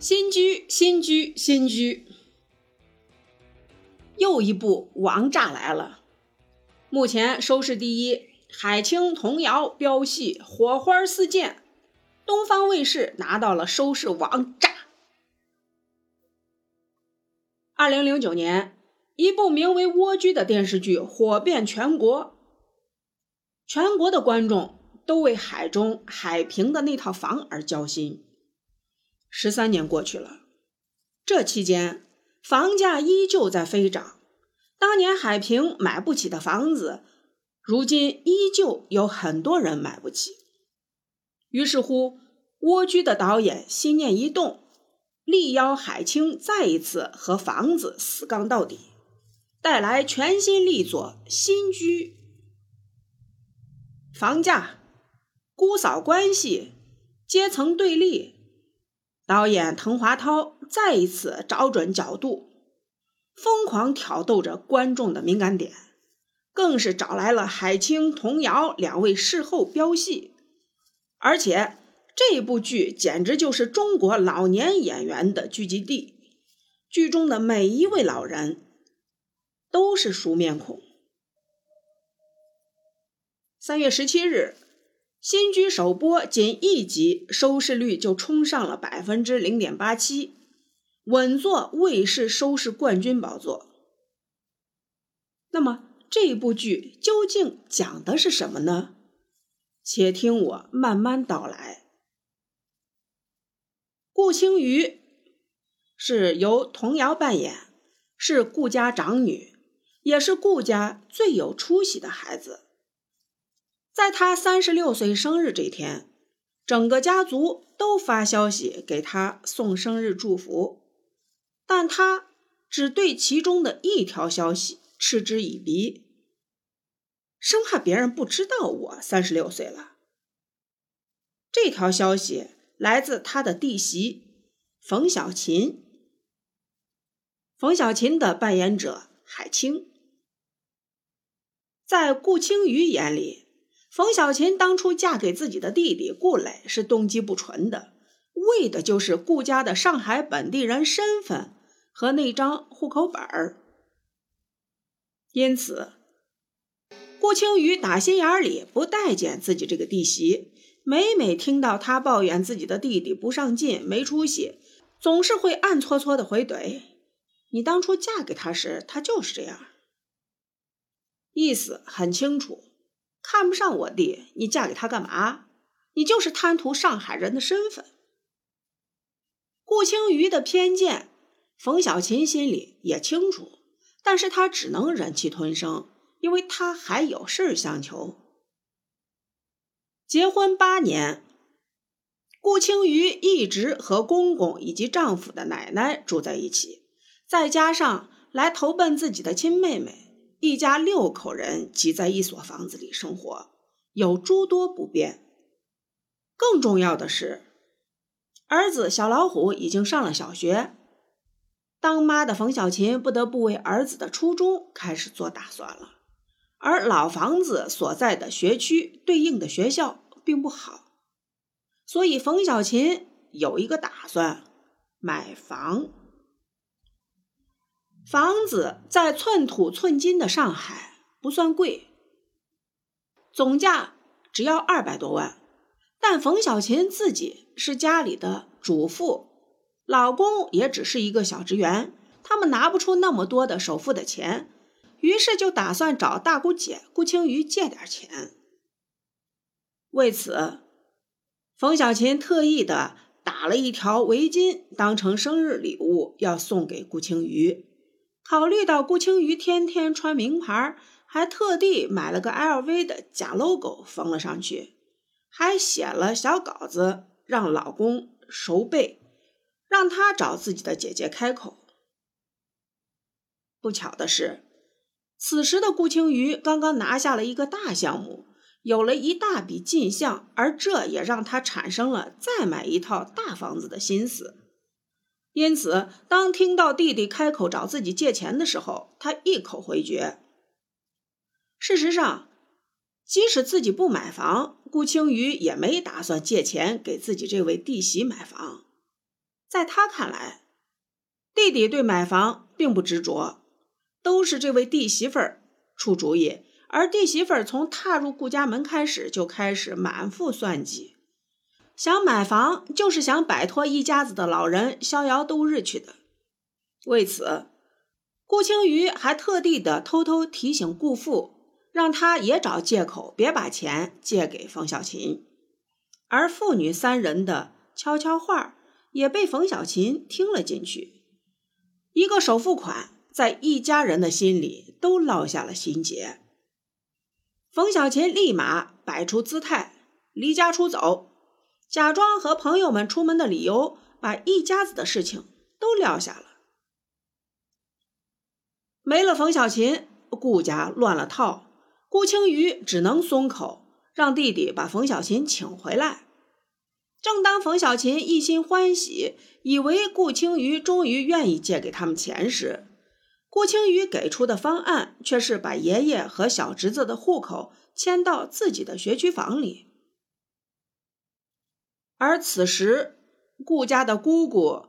新居，新居，新居，又一部王炸来了。目前收视第一，海清童谣飙戏，火花四溅，东方卫视拿到了收视王炸。二零零九年，一部名为《蜗居》的电视剧火遍全国，全国的观众都为海中海平的那套房而焦心。十三年过去了，这期间房价依旧在飞涨。当年海平买不起的房子，如今依旧有很多人买不起。于是乎，蜗居的导演心念一动，力邀海清再一次和房子死杠到底，带来全新力作《新居》。房价、姑嫂关系、阶层对立。导演滕华涛再一次找准角度，疯狂挑逗着观众的敏感点，更是找来了海清、童瑶两位事后飙戏。而且这部剧简直就是中国老年演员的聚集地，剧中的每一位老人都是熟面孔。三月十七日。新居首播仅一集，收视率就冲上了百分之零点八七，稳坐卫视收视冠军宝座。那么这部剧究竟讲的是什么呢？且听我慢慢道来。顾青瑜是由童瑶扮演，是顾家长女，也是顾家最有出息的孩子。在他三十六岁生日这天，整个家族都发消息给他送生日祝福，但他只对其中的一条消息嗤之以鼻，生怕别人不知道我三十六岁了。这条消息来自他的弟媳冯小琴，冯小琴的扮演者海清，在顾青瑜眼里。冯小琴当初嫁给自己的弟弟顾磊是动机不纯的，为的就是顾家的上海本地人身份和那张户口本儿。因此，顾青瑜打心眼里不待见自己这个弟媳，每每听到她抱怨自己的弟弟不上进、没出息，总是会暗搓搓的回怼：“你当初嫁给他时，他就是这样。”意思很清楚。看不上我弟，你嫁给他干嘛？你就是贪图上海人的身份。顾青瑜的偏见，冯小琴心里也清楚，但是她只能忍气吞声，因为她还有事相求。结婚八年，顾青瑜一直和公公以及丈夫的奶奶住在一起，再加上来投奔自己的亲妹妹。一家六口人挤在一所房子里生活，有诸多不便。更重要的是，儿子小老虎已经上了小学，当妈的冯小琴不得不为儿子的初中开始做打算了。而老房子所在的学区对应的学校并不好，所以冯小琴有一个打算：买房。房子在寸土寸金的上海不算贵，总价只要二百多万。但冯小琴自己是家里的主妇，老公也只是一个小职员，他们拿不出那么多的首付的钱，于是就打算找大姑姐顾青瑜借点钱。为此，冯小琴特意的打了一条围巾当成生日礼物要送给顾青瑜。考虑到顾青瑜天天穿名牌，还特地买了个 LV 的假 logo 缝了上去，还写了小稿子让老公熟背，让他找自己的姐姐开口。不巧的是，此时的顾青瑜刚刚拿下了一个大项目，有了一大笔进项，而这也让他产生了再买一套大房子的心思。因此，当听到弟弟开口找自己借钱的时候，他一口回绝。事实上，即使自己不买房，顾青瑜也没打算借钱给自己这位弟媳买房。在他看来，弟弟对买房并不执着，都是这位弟媳妇儿出主意。而弟媳妇儿从踏入顾家门开始，就开始满腹算计，想买房就是想摆脱一家子的老人，逍遥度日去的。为此，顾青瑜还特地的偷偷提醒顾父，让他也找借口别把钱借给冯小琴。而父女三人的悄悄话也被冯小琴听了进去。一个首付款，在一家人的心里都落下了心结。冯小琴立马摆出姿态，离家出走，假装和朋友们出门的理由，把一家子的事情都撂下了。没了冯小琴，顾家乱了套。顾青瑜只能松口，让弟弟把冯小琴请回来。正当冯小琴一心欢喜，以为顾青瑜终于愿意借给他们钱时，顾青瑜给出的方案却是把爷爷和小侄子的户口迁到自己的学区房里，而此时顾家的姑姑、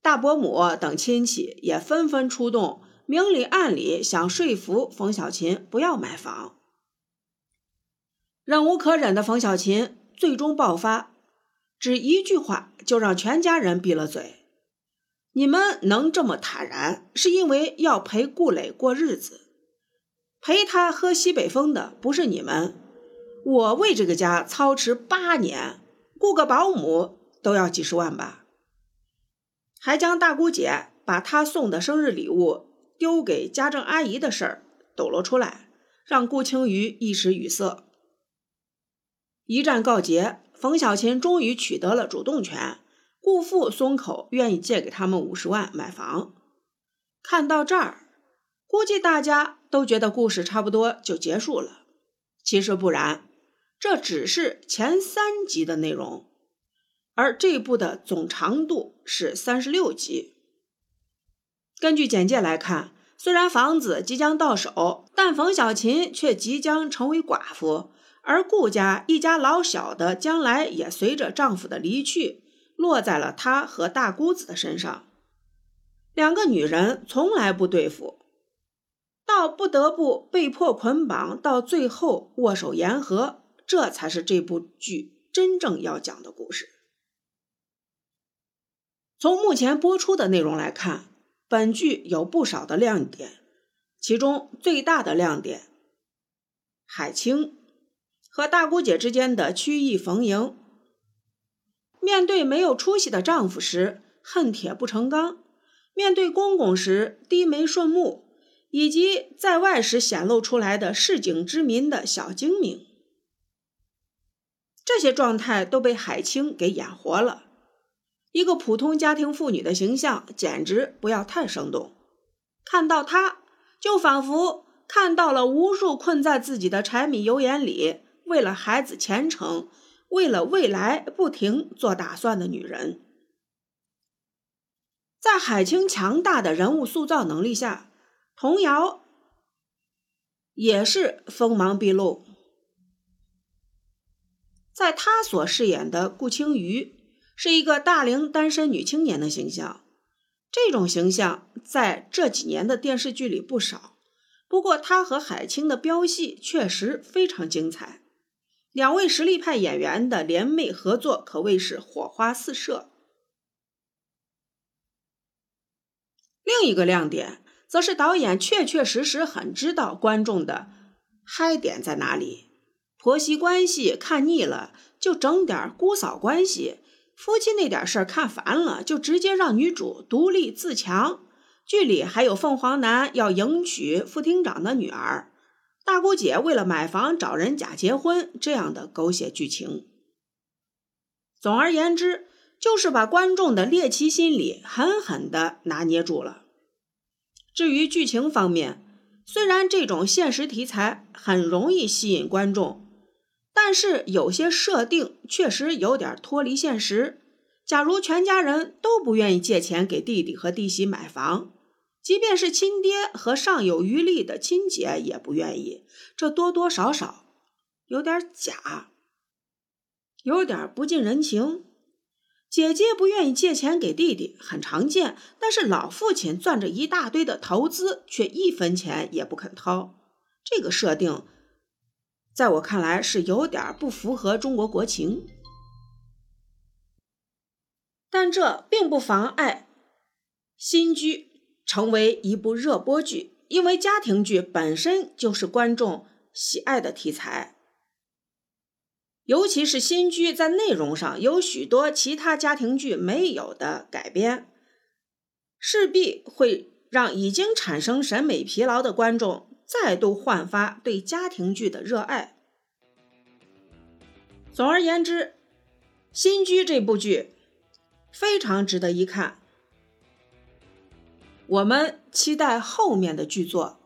大伯母等亲戚也纷纷出动，明里暗里想说服冯小琴不要买房。忍无可忍的冯小琴最终爆发，只一句话就让全家人闭了嘴。你们能这么坦然，是因为要陪顾磊过日子，陪他喝西北风的不是你们。我为这个家操持八年，雇个保姆都要几十万吧？还将大姑姐把她送的生日礼物丢给家政阿姨的事儿抖了出来，让顾青瑜一时语塞。一战告捷，冯小琴终于取得了主动权。顾父松口，愿意借给他们五十万买房。看到这儿，估计大家都觉得故事差不多就结束了。其实不然，这只是前三集的内容，而这部的总长度是三十六集。根据简介来看，虽然房子即将到手，但冯小琴却即将成为寡妇，而顾家一家老小的将来也随着丈夫的离去。落在了她和大姑子的身上，两个女人从来不对付，到不得不被迫捆绑，到最后握手言和，这才是这部剧真正要讲的故事。从目前播出的内容来看，本剧有不少的亮点，其中最大的亮点，海清和大姑姐之间的曲意逢迎。面对没有出息的丈夫时，恨铁不成钢；面对公公时，低眉顺目，以及在外时显露出来的市井之民的小精明，这些状态都被海清给演活了。一个普通家庭妇女的形象，简直不要太生动。看到她，就仿佛看到了无数困在自己的柴米油盐里，为了孩子前程。为了未来不停做打算的女人，在海清强大的人物塑造能力下，童瑶也是锋芒毕露。在她所饰演的顾青瑜是一个大龄单身女青年的形象，这种形象在这几年的电视剧里不少。不过，她和海清的飙戏确实非常精彩。两位实力派演员的联袂合作可谓是火花四射。另一个亮点，则是导演确确实实很知道观众的嗨点在哪里。婆媳关系看腻了，就整点姑嫂关系；夫妻那点事儿看烦了，就直接让女主独立自强。剧里还有凤凰男要迎娶副厅长的女儿。大姑姐为了买房找人假结婚，这样的狗血剧情。总而言之，就是把观众的猎奇心理狠狠的拿捏住了。至于剧情方面，虽然这种现实题材很容易吸引观众，但是有些设定确实有点脱离现实。假如全家人都不愿意借钱给弟弟和弟媳买房，即便是亲爹和尚有余力的亲姐也不愿意，这多多少少有点假，有点不近人情。姐姐不愿意借钱给弟弟很常见，但是老父亲攥着一大堆的投资，却一分钱也不肯掏。这个设定，在我看来是有点不符合中国国情。但这并不妨碍新居成为一部热播剧，因为家庭剧本身就是观众喜爱的题材。尤其是新居在内容上有许多其他家庭剧没有的改编，势必会让已经产生审美疲劳的观众再度焕发对家庭剧的热爱。总而言之，新居这部剧非常值得一看，我们期待后面的剧作。